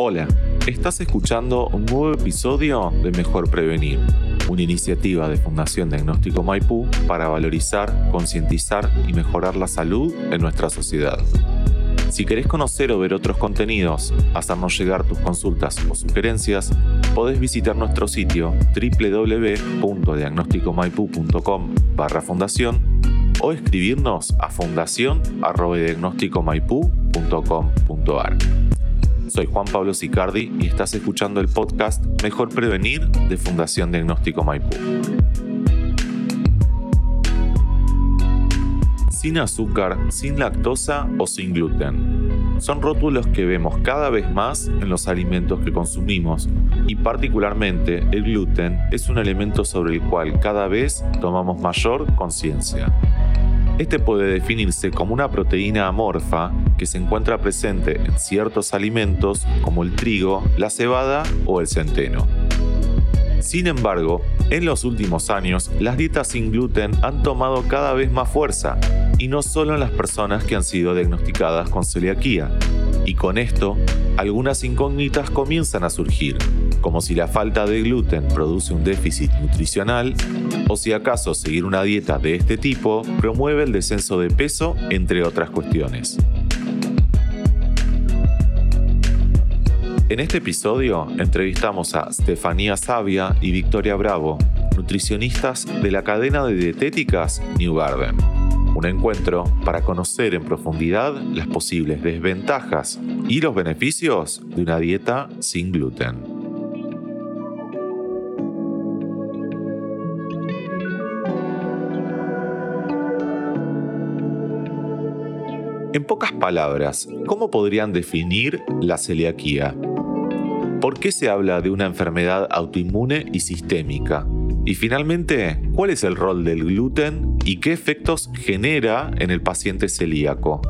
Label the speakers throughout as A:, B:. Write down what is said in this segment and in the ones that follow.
A: Hola, estás escuchando un nuevo episodio de Mejor Prevenir, una iniciativa de Fundación Diagnóstico Maipú para valorizar, concientizar y mejorar la salud en nuestra sociedad. Si querés conocer o ver otros contenidos, hacernos llegar tus consultas o sugerencias, podés visitar nuestro sitio www.diagnosticomaipu.com barra fundación o escribirnos a. Soy Juan Pablo Sicardi y estás escuchando el podcast Mejor Prevenir de Fundación Diagnóstico Maipú. Sin azúcar, sin lactosa o sin gluten. Son rótulos que vemos cada vez más en los alimentos que consumimos y particularmente el gluten es un elemento sobre el cual cada vez tomamos mayor conciencia. Este puede definirse como una proteína amorfa que se encuentra presente en ciertos alimentos como el trigo, la cebada o el centeno. Sin embargo, en los últimos años, las dietas sin gluten han tomado cada vez más fuerza, y no solo en las personas que han sido diagnosticadas con celiaquía. Y con esto, algunas incógnitas comienzan a surgir, como si la falta de gluten produce un déficit nutricional o si acaso seguir una dieta de este tipo promueve el descenso de peso, entre otras cuestiones. En este episodio entrevistamos a Stefania Savia y Victoria Bravo, nutricionistas de la cadena de dietéticas New Garden. Un encuentro para conocer en profundidad las posibles desventajas y los beneficios de una dieta sin gluten. En pocas palabras, ¿cómo podrían definir la celiaquía? ¿Por qué se habla de una enfermedad autoinmune y sistémica? Y finalmente, ¿cuál es el rol del gluten y qué efectos genera en el paciente celíaco?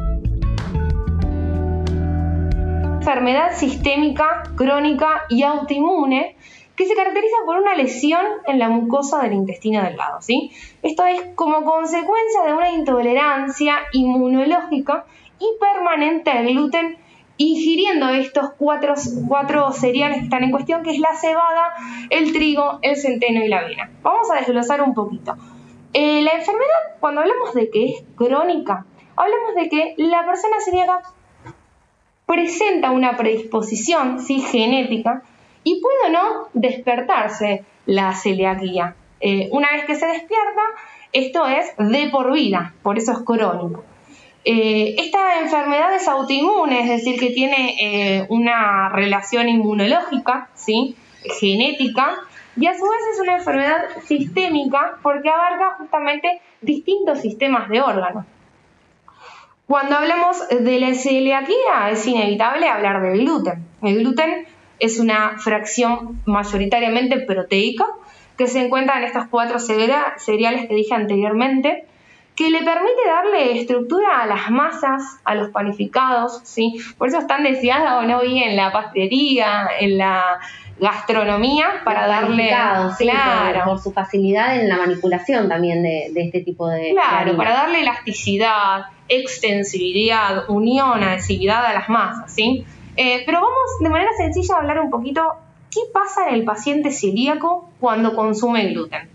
B: Enfermedad sistémica, crónica y autoinmune que se caracteriza por una lesión en la mucosa del intestino delgado. ¿sí? Esto es como consecuencia de una intolerancia inmunológica y permanente al gluten, ingiriendo estos cuatro, cuatro cereales que están en cuestión, que es la cebada, el trigo, el centeno y la avena. Vamos a desglosar un poquito. Eh, la enfermedad, cuando hablamos de que es crónica, hablamos de que la persona celíaca presenta una predisposición ¿sí? genética y puede o no despertarse la celiaquía. Eh, una vez que se despierta, esto es de por vida, por eso es crónico. Eh, esta enfermedad es autoinmune, es decir, que tiene eh, una relación inmunológica, genética, y a su vez es una enfermedad sistémica porque abarca justamente distintos sistemas de órganos. Cuando hablamos de la celiaquía es inevitable hablar del gluten. El gluten es una fracción mayoritariamente proteica que se encuentra en estas cuatro cereales que dije anteriormente, que le permite darle estructura a las masas, a los panificados, ¿sí? Por eso están deseados no hoy en la pastelería, en la gastronomía, para darle...
C: claro. por, su facilidad en la manipulación también de, este tipo de...
B: Claro, para darle elasticidad, extensibilidad, unión, adhesividad a las masas, ¿sí? Eh, pero vamos de manera sencilla a hablar un poquito qué pasa en el paciente celíaco cuando consume gluten.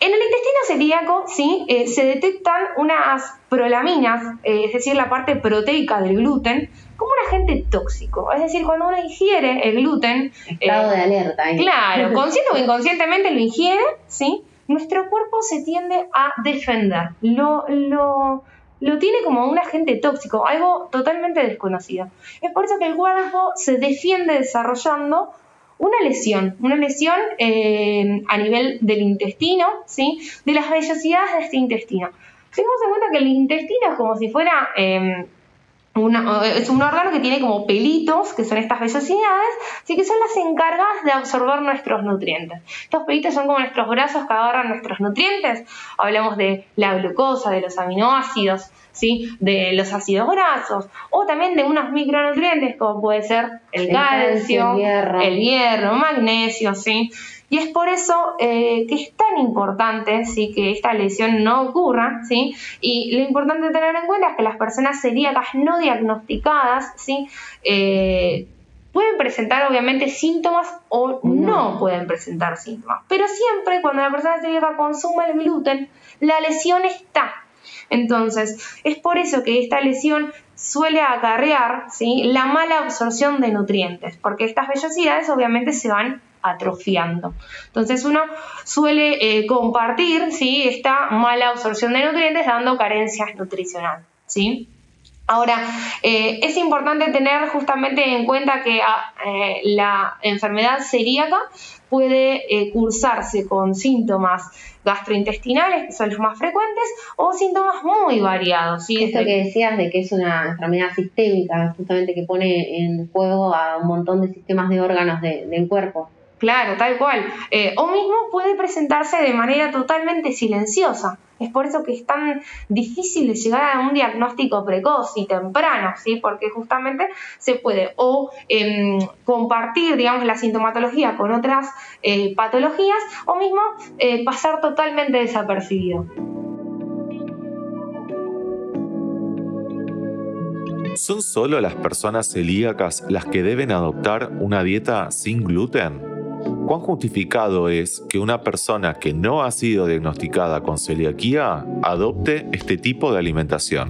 B: En el intestino celíaco ¿sí? Eh, se detectan unas prolaminas, eh, es decir, la parte proteica del gluten, como un agente tóxico. Es decir, cuando uno ingiere el gluten...
C: Estado de alerta.
B: Claro, consciente o inconscientemente lo ingiere, ¿sí? nuestro cuerpo se tiende a defender. Lo, lo, lo tiene como un agente tóxico, algo totalmente desconocido. Es por eso que el cuerpo se defiende desarrollando una lesión, una lesión eh, a nivel del intestino, ¿sí? de las vellosidades de este intestino. Tengamos en cuenta que el intestino es como si fuera eh, es un órgano que tiene como pelitos, que son estas vellosidades, así que son las encargadas de absorber nuestros nutrientes. Estos pelitos son como nuestros brazos que agarran nuestros nutrientes. Hablamos de la glucosa, de los aminoácidos, ¿sí? de los ácidos grasos, o también de unos micronutrientes como puede ser el, calcio, el hierro, magnesio, ¿sí? Y es por eso eh, que es tan importante ¿sí? que esta lesión no ocurra. ¿sí? Y lo importante tener en cuenta es que las personas celíacas no diagnosticadas ¿sí? Eh, pueden presentar obviamente síntomas o no. pueden presentar síntomas. Pero siempre cuando la persona celíaca consume el gluten, la lesión está. Entonces, es por eso que esta lesión suele acarrear ¿sí? la mala absorción de nutrientes, porque estas vellosidades obviamente se van atrofiando. Entonces uno suele eh, compartir ¿sí? esta mala absorción de nutrientes dando carencias nutricionales. ¿sí? Ahora, eh, es importante tener justamente en cuenta que ah, eh, la enfermedad celíaca puede cursarse con síntomas gastrointestinales, que son los más frecuentes, o síntomas muy variados.
C: ¿sí? Esto que decías de que es una enfermedad sistémica, justamente que pone en juego a un montón de sistemas de órganos del cuerpo.
B: Claro, tal cual. Eh, o mismo puede presentarse de manera totalmente silenciosa. Es por eso que es tan difícil de llegar a un diagnóstico precoz y temprano, ¿sí? Porque justamente se puede o em, compartir, digamos, la sintomatología con otras eh, patologías o mismo eh, pasar totalmente desapercibido.
A: ¿Son solo las personas celíacas las que deben adoptar una dieta sin gluten? ¿Cuán justificado es que una persona que no ha sido diagnosticada con celiaquía adopte este tipo de alimentación?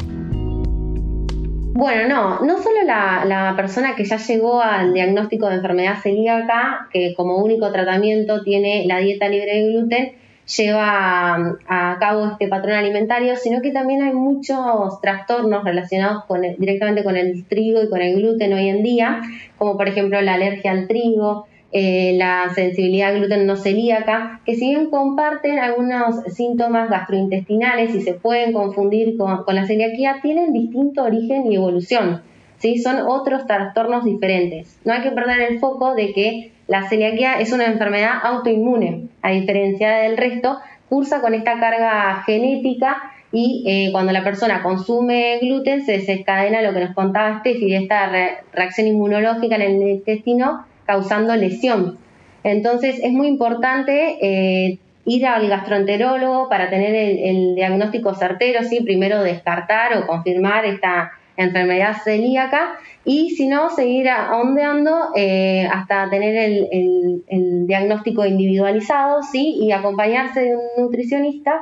C: Bueno, no, no solo la, persona que ya llegó al diagnóstico de enfermedad celíaca, que como único tratamiento tiene la dieta libre de gluten, lleva a, cabo este patrón alimentario, sino que también hay muchos trastornos relacionados directamente con el trigo y con el gluten hoy en día, como por ejemplo la alergia al trigo, eh, la sensibilidad gluten no celíaca, que si bien comparten algunos síntomas gastrointestinales y se pueden confundir con, la celiaquía, tienen distinto origen y evolución. ¿sí? Son otros trastornos diferentes. No hay que perder el foco de que la celiaquía es una enfermedad autoinmune, a diferencia del resto, cursa con esta carga genética y eh, cuando la persona consume gluten se desencadena lo que nos contaba Steffi esta reacción inmunológica en el intestino causando lesión. Entonces es muy importante eh, ir al gastroenterólogo para tener el, diagnóstico certero, ¿sí? primero descartar o confirmar esta enfermedad celíaca y si no, seguir ondeando eh, hasta tener el, el, diagnóstico individualizado ¿sí? y acompañarse de un nutricionista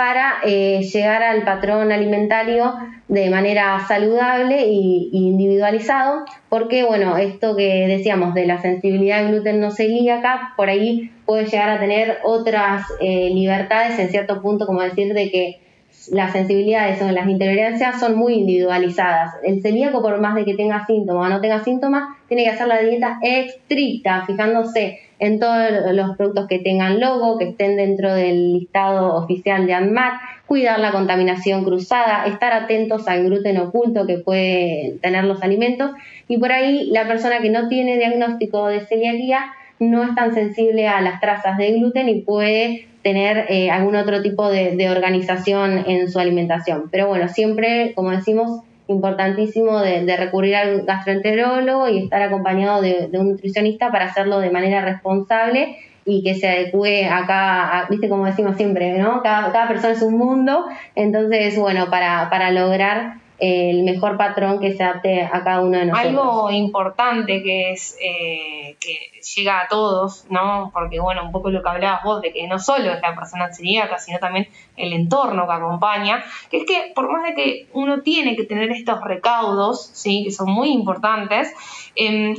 C: para eh, llegar al patrón alimentario de manera saludable e individualizado, porque bueno, esto que decíamos de la sensibilidad gluten no celíaca, por ahí puede llegar a tener otras eh, libertades en cierto punto, como decir de que las sensibilidades o las intolerancias son muy individualizadas. El celíaco, por más de que tenga síntomas o no tenga síntomas, tiene que hacer la dieta estricta, fijándose en todos los productos que tengan logo, que estén dentro del listado oficial de ANMAT, cuidar la contaminación cruzada, estar atentos al gluten oculto que puede tener los alimentos y por ahí la persona que no tiene diagnóstico de celiaquía no es tan sensible a las trazas de gluten y puede tener eh, algún otro tipo de, organización en su alimentación. Pero bueno, siempre, como decimos, importantísimo de, recurrir al gastroenterólogo y estar acompañado de, un nutricionista para hacerlo de manera responsable y que se adecue acá, viste como decimos siempre, ¿no? Cada, cada persona es un mundo, entonces, bueno, para, para lograr el mejor patrón que se adapte a cada uno de nosotros.
B: Algo importante que es eh, que llega a todos, ¿no? Porque bueno, un poco lo que hablabas vos de que no solo es la persona celíaca, sino también el entorno que acompaña, que es que por más de que uno tiene que tener estos recaudos, ¿sí? Que son muy importantes, eh,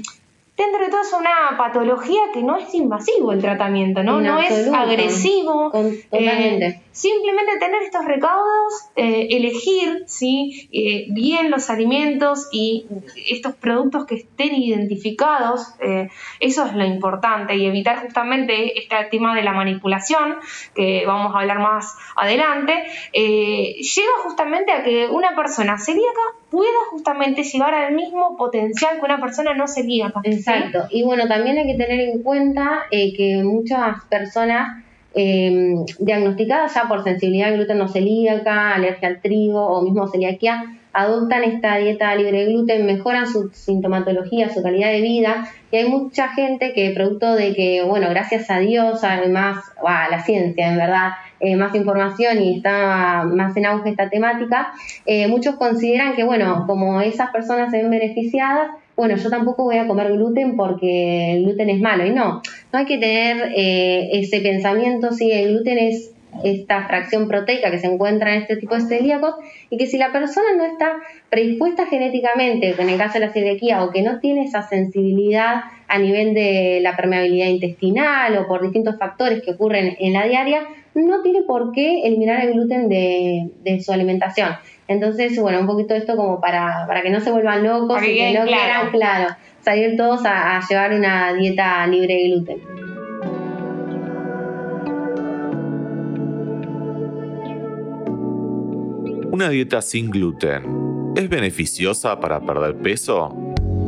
B: dentro de todo es una patología que no es invasivo el tratamiento, ¿no? no es agresivo.
C: Eh,
B: simplemente tener estos recaudos, eh, elegir ¿sí? Eh, bien los alimentos y estos productos que estén identificados, eso es lo importante y evitar justamente este tema de la manipulación, que vamos a hablar más adelante, lleva justamente a que una persona celíaca pueda justamente llegar al mismo potencial que una persona no celíaca.
C: Exacto. Y bueno, también hay que tener en cuenta eh, que muchas personas eh, diagnosticadas ya por sensibilidad gluten no celíaca, alergia al trigo o mismo celiaquía, adoptan esta dieta libre de gluten, mejoran su sintomatología, su calidad de vida. Y hay mucha gente que, producto de que, bueno, gracias a Dios, además, a la ciencia, en verdad, eh, más información y está más en auge esta temática, eh, muchos consideran que, bueno, como esas personas se ven beneficiadas, bueno, yo tampoco voy a comer gluten porque el gluten es malo. Y no, no hay que tener eh, ese pensamiento, sí, el gluten es esta fracción proteica que se encuentra en este tipo de celíacos y que si la persona no está predispuesta genéticamente, en el caso de la celiaquía, o que no tiene esa sensibilidad a nivel de la permeabilidad intestinal o por distintos factores que ocurren en la diaria, no tiene por qué eliminar el gluten de, su alimentación. Entonces, bueno, un poquito esto como para, para que no se vuelvan locos y que no quieran, claro, salir todos a llevar una dieta libre de gluten.
A: ¿Una dieta sin gluten es beneficiosa para perder peso?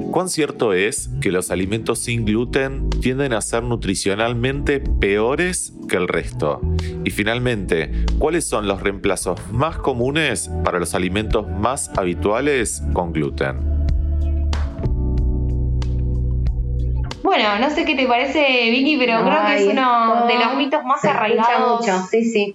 A: ¿Cuán cierto es que los alimentos sin gluten tienden a ser nutricionalmente peores que el resto? Y finalmente, ¿cuáles son los reemplazos más comunes para los alimentos más habituales con gluten?
B: Bueno, no sé qué te parece, Vicky, pero creo que es uno de los mitos más arraigados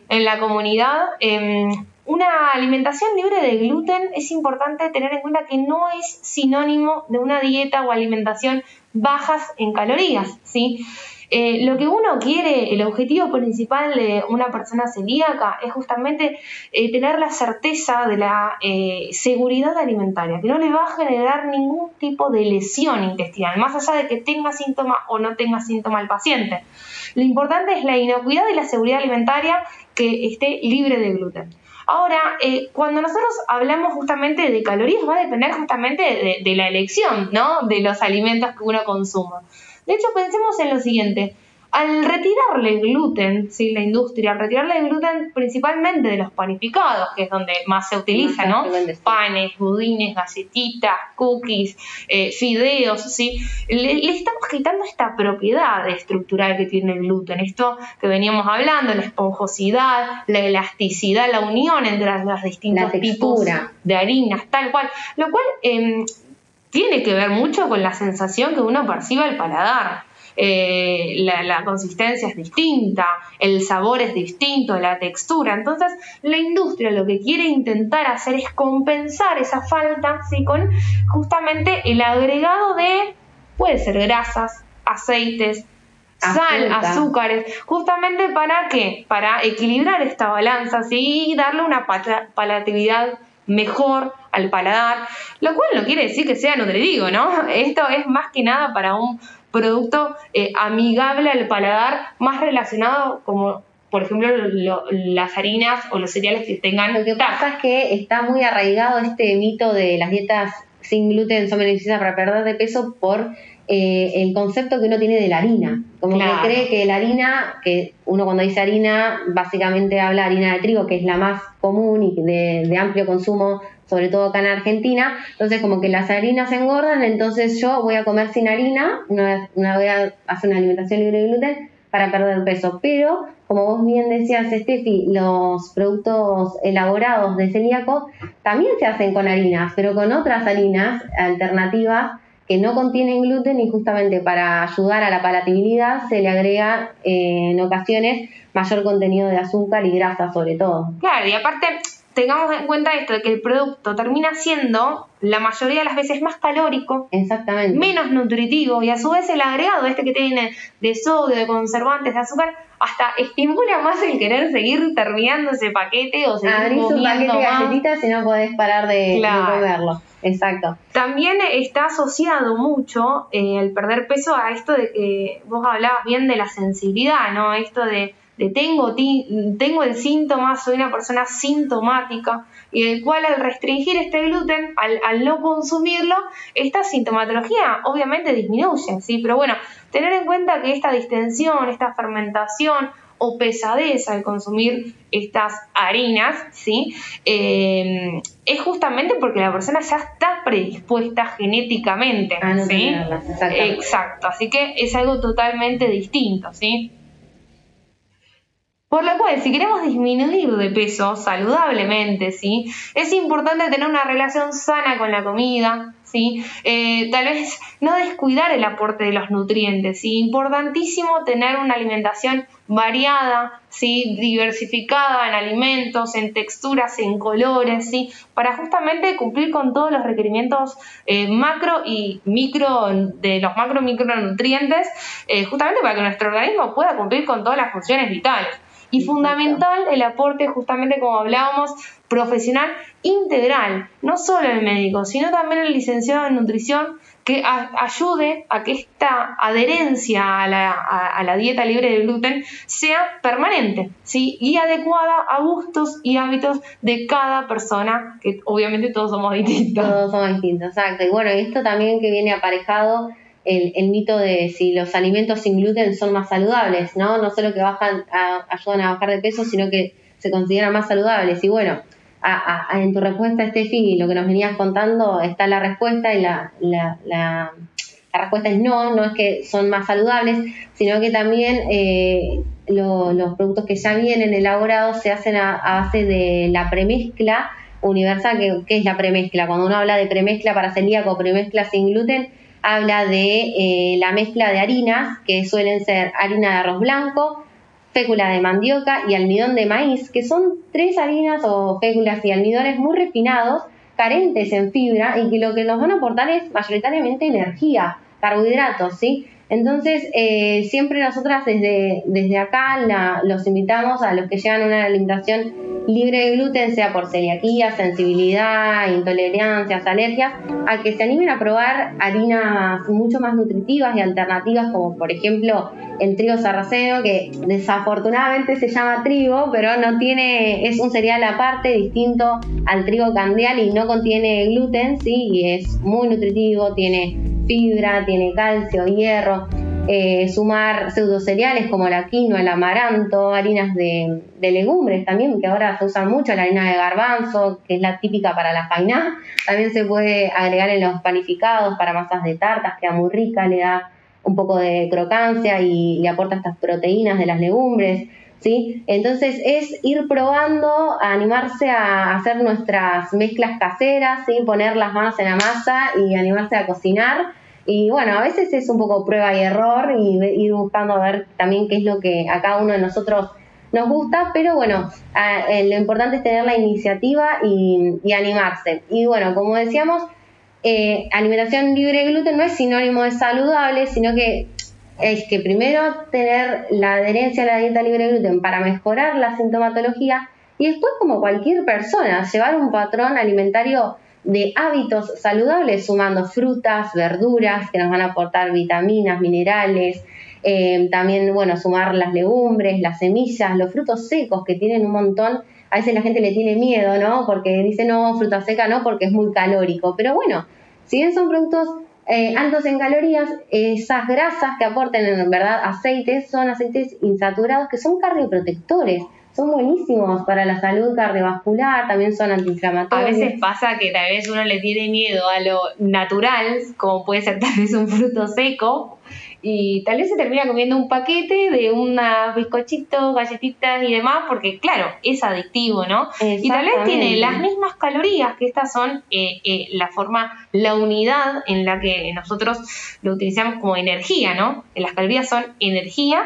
B: en la comunidad. Em, una alimentación libre de gluten es importante tener en cuenta que no es sinónimo de una dieta o alimentación bajas en calorías, ¿sí? Eh, lo que uno quiere, el objetivo principal de una persona celíaca es justamente eh, tener la certeza de la eh, seguridad alimentaria, que no le va a generar ningún tipo de lesión intestinal, más allá de que tenga síntoma o no tenga síntoma el paciente. Lo importante es la inocuidad y la seguridad alimentaria que esté libre de gluten. Ahora, eh, cuando nosotros hablamos justamente de calorías, va a depender justamente de, de la elección, ¿no? De los alimentos que uno consuma. De hecho, pensemos en lo siguiente al retirarle el gluten, ¿sí? la industria, al retirarle el gluten principalmente de los panificados, que es donde más se utiliza, ¿no? Panes, budines, galletitas, cookies, eh, fideos, ¿sí? Le, estamos quitando esta propiedad estructural que tiene el gluten, esto que veníamos hablando, la esponjosidad, la elasticidad, la unión entre las distintos tipos de harinas, tal cual, lo cual em, tiene que ver mucho con la sensación que uno percibe al paladar. Eh, la, consistencia es distinta, el sabor es distinto, la textura. Entonces, la industria lo que quiere intentar hacer es compensar esa falta ¿sí? con justamente el agregado de, puede ser grasas, aceites, sal, azúcares, justamente para qué? Para equilibrar esta balanza ¿sí? y darle una palatabilidad mejor al paladar, lo cual no quiere decir que sea nutritivo, ¿no? Esto es más que nada para un producto eh, amigable al paladar, más relacionado como por ejemplo, las harinas o los cereales que tengan.
C: Lo que pasa es que está muy arraigado este mito de las dietas sin gluten son beneficiosas para perder de peso por eh, el concepto que uno tiene de la harina. Como que cree que la harina, que uno cuando dice harina, básicamente habla harina de trigo, que es la más común y de, de amplio consumo sobre todo acá en Argentina. Entonces, como que las harinas engordan, entonces yo voy a comer sin harina, una, una voy a hacer una alimentación libre de gluten para perder peso. Pero, como vos bien decías, Steffi, los productos elaborados de celíacos también se hacen con harinas, pero con otras harinas alternativas que no contienen gluten y justamente para ayudar a la palatabilidad se le agrega eh, en ocasiones mayor contenido de azúcar y grasa sobre todo.
B: Claro, y aparte tengamos en cuenta esto, de que el producto termina siendo la mayoría de las veces más calórico,
C: Exactamente.
B: menos nutritivo y a su vez el agregado este que tiene de sodio, de conservantes, de azúcar, hasta estimula más el querer seguir terminando ese paquete o seguir
C: Abrís un paquete de galletitas y no podés parar de, comerlo. Exacto.
B: También está asociado mucho eh, el perder peso a esto de que vos hablabas bien de la sensibilidad, ¿no? Esto de de tengo, tengo el síntoma, soy una persona sintomática y del cual al restringir este gluten, al, no consumirlo, esta sintomatología obviamente disminuye, ¿sí? Pero bueno, tener en cuenta que esta distensión, esta fermentación o pesadez al consumir estas harinas, ¿sí? Eh, es justamente porque la persona ya está predispuesta genéticamente, ¿sí? Exacto, así que es algo totalmente distinto, ¿sí? Por lo cual, si queremos disminuir de peso saludablemente, ¿sí? Es importante tener una relación sana con la comida, ¿sí? Eh, tal vez no descuidar el aporte de los nutrientes, ¿sí? Importantísimo tener una alimentación variada, ¿sí? diversificada en alimentos, en texturas, en colores, ¿sí? para justamente cumplir con todos los requerimientos eh, macro y micro de los macro micronutrientes, eh, justamente para que nuestro organismo pueda cumplir con todas las funciones vitales. Y fundamental el aporte, justamente como hablábamos, profesional integral, no solo el médico, sino también el licenciado en nutrición que ayude a que esta adherencia a la, dieta libre de gluten sea permanente ¿sí? y adecuada a gustos y hábitos de cada persona, que obviamente todos somos distintos.
C: Todos somos distintos, exacto. Y bueno, esto también que viene aparejado el, mito de si los alimentos sin gluten son más saludables, ¿no? No solo que bajan, ayudan a bajar de peso, sino que se consideran más saludables. Y bueno, en tu respuesta, Steffi, lo que nos venías contando, está la respuesta y la, la, respuesta es no, no es que son más saludables, sino que también eh, los productos que ya vienen elaborados se hacen a, base de la premezcla universal, que, ¿qué es la premezcla? Cuando uno habla de premezcla para celíaco, premezcla sin gluten, habla de eh, la mezcla de harinas, que suelen ser harina de arroz blanco, fécula de mandioca y almidón de maíz, que son tres harinas o féculas y almidones muy refinados, carentes en fibra y que lo que nos van a aportar es mayoritariamente energía, carbohidratos, ¿sí? Entonces, eh, siempre nosotras desde, desde acá los invitamos a los que llegan a una alimentación libre de gluten, sea por celiaquía, sensibilidad, intolerancias, alergias, a que se animen a probar harinas mucho más nutritivas y alternativas, como por ejemplo el trigo sarraceno, que desafortunadamente se llama trigo, pero no tiene, es un cereal aparte, distinto al trigo candial y no contiene gluten, sí, y es muy nutritivo, tiene fibra, tiene calcio, hierro, eh, sumar pseudocereales como la quinoa, el amaranto, harinas de, legumbres también, que ahora se usan mucho, la harina de garbanzo, que es la típica para la fainá, también se puede agregar en los panificados para masas de tartas, queda muy rica, le da un poco de crocancia y le aporta estas proteínas de las legumbres. ¿Sí? Entonces es ir probando, animarse a hacer nuestras mezclas caseras, ¿sí? poner las manos en la masa y animarse a cocinar y bueno, a veces es un poco prueba y error y ir buscando a ver también qué es lo que a cada uno de nosotros nos gusta, pero bueno, eh, lo importante es tener la iniciativa y, animarse. Y bueno, como decíamos, eh, alimentación libre de gluten no es sinónimo de saludable, sino que es que primero tener la adherencia a la dieta libre de gluten para mejorar la sintomatología y después como cualquier persona, llevar un patrón alimentario de hábitos saludables sumando frutas, verduras que nos van a aportar vitaminas, minerales, eh, también, bueno, sumar las legumbres, las semillas, los frutos secos que tienen un montón. A veces la gente le tiene miedo, ¿no? Porque dice, no, fruta seca no, porque es muy calórico. Pero bueno, si bien son productos eh, altos en calorías, esas grasas que aporten en verdad aceites son aceites insaturados que son cardioprotectores son buenísimos para la salud cardiovascular, también son antiinflamatorios.
B: A veces pasa que tal vez uno le tiene miedo a lo natural, como puede ser tal vez un fruto seco, y tal vez se termina comiendo un paquete de unos bizcochitos, galletitas y demás, porque claro, es adictivo, ¿no? Y tal vez tiene las mismas calorías, que estas son eh, eh, la forma, la unidad en la que nosotros lo utilizamos como energía, ¿no? Las calorías son energía,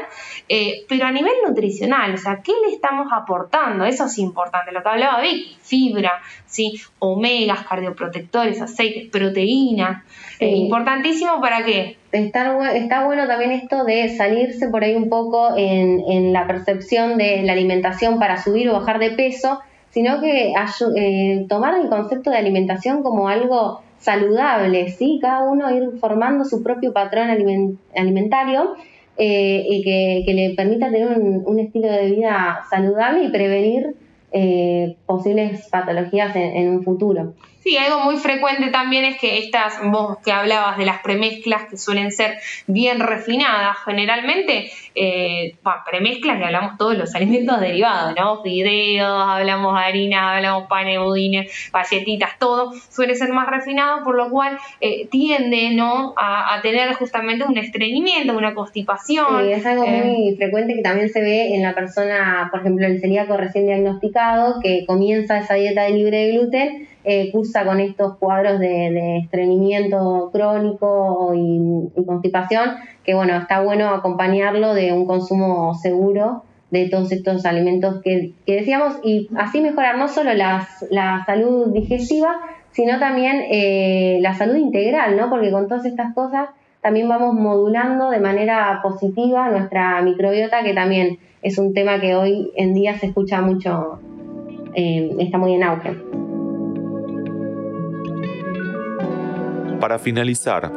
B: eh, pero a nivel nutricional, o sea, ¿qué le estamos aportando? Eso es importante, lo que hablaba Vicky, fibra, ¿sí? Omegas, cardioprotectores, aceites, proteínas, importantísimo para qué?
C: Está, está bueno también esto de salirse por ahí un poco en, la percepción de la alimentación para subir o bajar de peso, sino que eh, tomar el concepto de alimentación como algo saludable, ¿sí? Cada uno ir formando su propio patrón alimentario eh, y que, le permita tener un, estilo de vida saludable y prevenir eh, posibles patologías en un futuro.
B: Sí, algo muy frecuente también es que estas, vos que hablabas de las premezclas que suelen ser bien refinadas, generalmente, eh, premezclas que hablamos todos los alimentos derivados, ¿no? Fideos, hablamos harina, hablamos panes, budines, galletitas, todo suele ser más refinado, por lo cual eh, tiende, ¿no? A, tener justamente un estreñimiento, una constipación.
C: Sí, es algo muy eh, frecuente que también se ve en la persona, por ejemplo, el celíaco recién diagnosticado que comienza esa dieta libre de gluten, eh, cursa con estos cuadros de, estreñimiento crónico y, constipación, que bueno, está bueno acompañarlo de un consumo seguro de todos estos alimentos que, decíamos y así mejorar no solo la salud digestiva, sino también eh, la salud integral, ¿no? Porque con todas estas cosas también vamos modulando de manera positiva nuestra microbiota, que también es un tema que hoy en día se escucha mucho, eh, está muy en auge.
A: Para finalizar,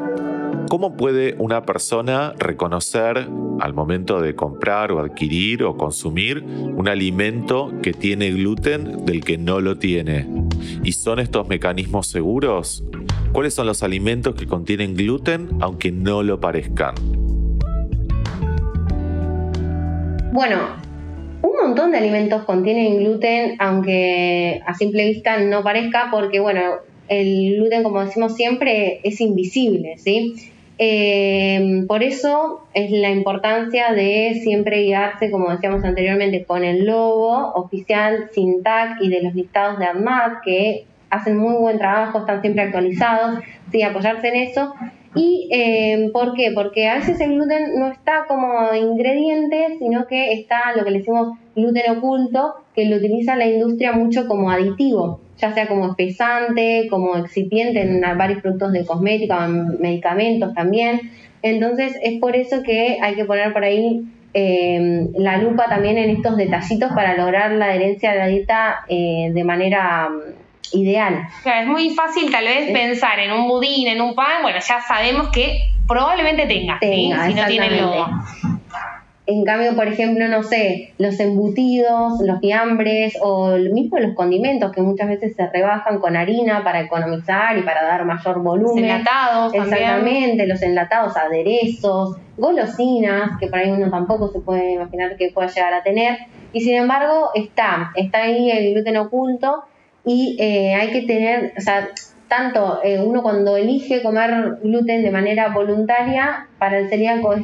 A: ¿cómo puede una persona reconocer al momento de comprar o adquirir o consumir un alimento que tiene gluten del que no lo tiene? ¿Y son estos mecanismos seguros? ¿Cuáles son los alimentos que contienen gluten aunque no lo parezcan?
C: Bueno, un montón de alimentos contienen gluten, aunque a simple vista no parezca, porque bueno, el gluten, como decimos siempre, es invisible, ¿sí? Eh, por eso es la importancia de siempre guiarse, como decíamos anteriormente, con el logo oficial, sin tag y de los listados de ADMAT, que hacen muy buen trabajo, están siempre actualizados, sí, apoyarse en eso. ¿Y eh, por qué? Porque a veces el gluten no está como ingrediente, sino que está lo que le decimos gluten oculto, que lo utiliza la industria mucho como aditivo, ya sea como espesante, como excipiente en varios productos de cosmética, en medicamentos también. Entonces es por eso que hay que poner por ahí eh, la lupa también en estos detallitos para lograr la adherencia a la dieta eh, de manera ideal.
B: es muy fácil tal vez pensar en un budín, en un pan, bueno, ya sabemos que probablemente tenga, si no tiene el logo.
C: En cambio, por ejemplo, no sé, los embutidos, los fiambres o mismo los condimentos que muchas veces se rebajan con harina para economizar y para dar mayor volumen.
B: Los enlatados.
C: Exactamente, los enlatados, aderezos, golosinas, que por ahí uno tampoco se puede imaginar que pueda llegar a tener. Y sin embargo, está, está ahí el gluten oculto y eh, hay que tener, o sea, tanto eh, uno cuando elige comer gluten de manera voluntaria, para el celíaco es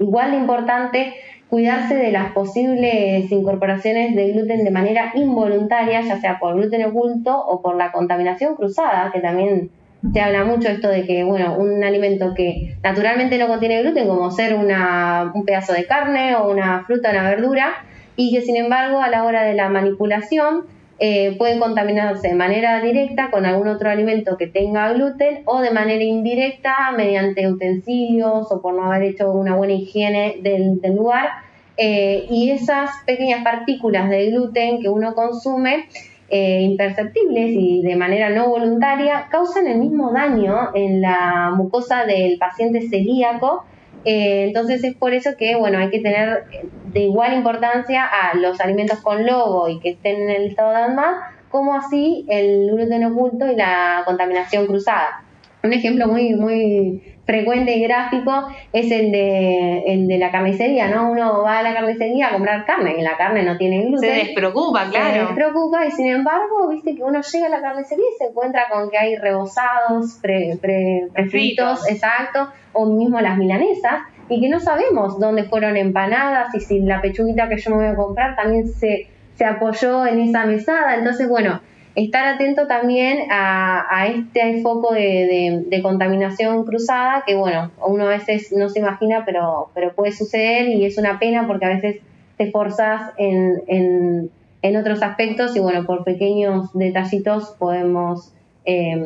C: igual de importante cuidarse de las posibles incorporaciones de gluten de manera involuntaria, ya sea por gluten oculto o por la contaminación cruzada, que también se habla mucho esto de que, bueno, un alimento que naturalmente no contiene gluten, como ser una, un pedazo de carne o una fruta una verdura, y que sin embargo a la hora de la manipulación eh, pueden contaminarse de manera directa con algún otro alimento que tenga gluten o de manera indirecta mediante utensilios o por no haber hecho una buena higiene del, lugar. Eh, y esas pequeñas partículas de gluten que uno consume, eh, imperceptibles y de manera no voluntaria, causan el mismo daño en la mucosa del paciente celíaco eh, entonces es por eso que bueno hay que tener de igual importancia a los alimentos con logo y que estén en el estado de ANMAT, como así el gluten oculto y la contaminación cruzada. Un ejemplo muy, muy frecuente y gráfico es el de, el de la carnicería, ¿no? Uno va a la carnicería a comprar carne y la carne no tiene gluten.
B: Se despreocupa, claro.
C: Se despreocupa y sin embargo, viste que uno llega a la carnicería y se encuentra con que hay rebozados, pre, pre, prefritos, exacto, o mismo las milanesas y que no sabemos dónde fueron empanadas y si la pechuguita que yo me voy a comprar también se, se apoyó en esa mesada. Entonces, bueno, estar atento también a, este foco de, contaminación cruzada que, bueno, uno a veces no se imagina, pero, pero puede suceder y es una pena porque a veces te esforzas en, en, otros aspectos y, bueno, por pequeños detallitos podemos em,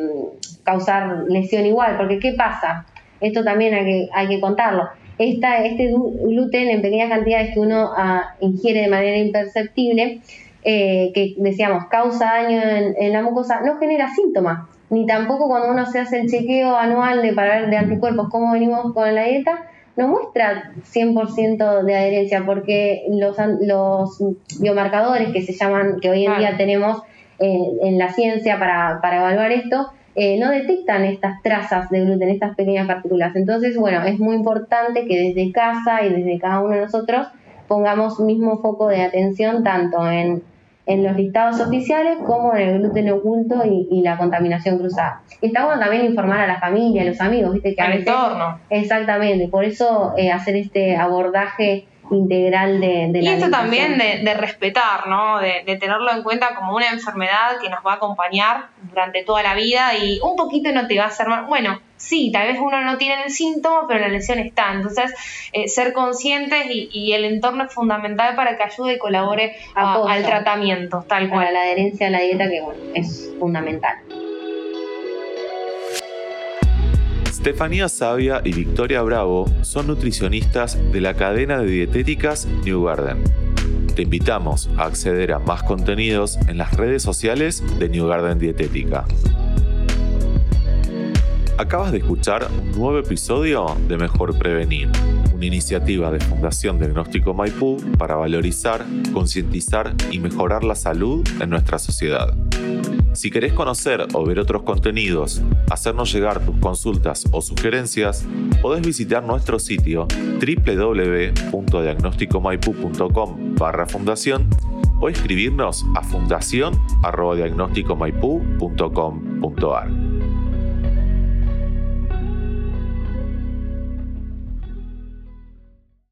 C: causar lesión igual. Porque, ¿qué pasa? Esto también hay que, hay que contarlo. Esta, este gluten en pequeñas cantidades que uno ah, ingiere de manera imperceptible eh, que decíamos causa daño en, la mucosa, no genera síntomas, ni tampoco cuando uno se hace el chequeo anual de, para ver de anticuerpos cómo venimos con la dieta, no muestra 100% de adherencia, porque los, los biomarcadores que se llaman, que hoy en día tenemos eh, en la ciencia para, para evaluar esto, eh, no detectan estas trazas de gluten, estas pequeñas partículas. Entonces, bueno, es muy importante que desde casa y desde cada uno de nosotros pongamos mismo foco de atención tanto en en los listados oficiales como en el gluten oculto y, la contaminación cruzada. Y está bueno también informar a la familia, a los amigos, ¿viste?
B: Que Al entorno.
C: Exactamente, por eso eh, hacer este abordaje integral de, de
B: y
C: la
B: esto
C: alimentación.
B: también de, de respetar, ¿no? De, de tenerlo en cuenta como una enfermedad que nos va a acompañar durante toda la vida y un poquito no te va a hacer mal. Bueno, sí, tal vez uno no tiene el síntoma, pero la lesión está. Entonces, eh, ser conscientes y, y el entorno es fundamental para que ayude y colabore a- al tratamiento, tal
C: para
B: cual.
C: la adherencia a la dieta que bueno, es fundamental.
A: Estefanía Sabia y Victoria Bravo son nutricionistas de la cadena de dietéticas New Garden. Te invitamos a acceder a más contenidos en las redes sociales de New Garden Dietética. Acabas de escuchar un nuevo episodio de Mejor Prevenir, una iniciativa de Fundación Diagnóstico Maipú para valorizar, concientizar y mejorar la salud en nuestra sociedad. Si querés conocer o ver otros contenidos, hacernos llegar tus consultas o sugerencias, podés visitar nuestro sitio www.diagnosticomaipu.com barra fundación o escribirnos a fundación.diagnosticomaipu.com.ar.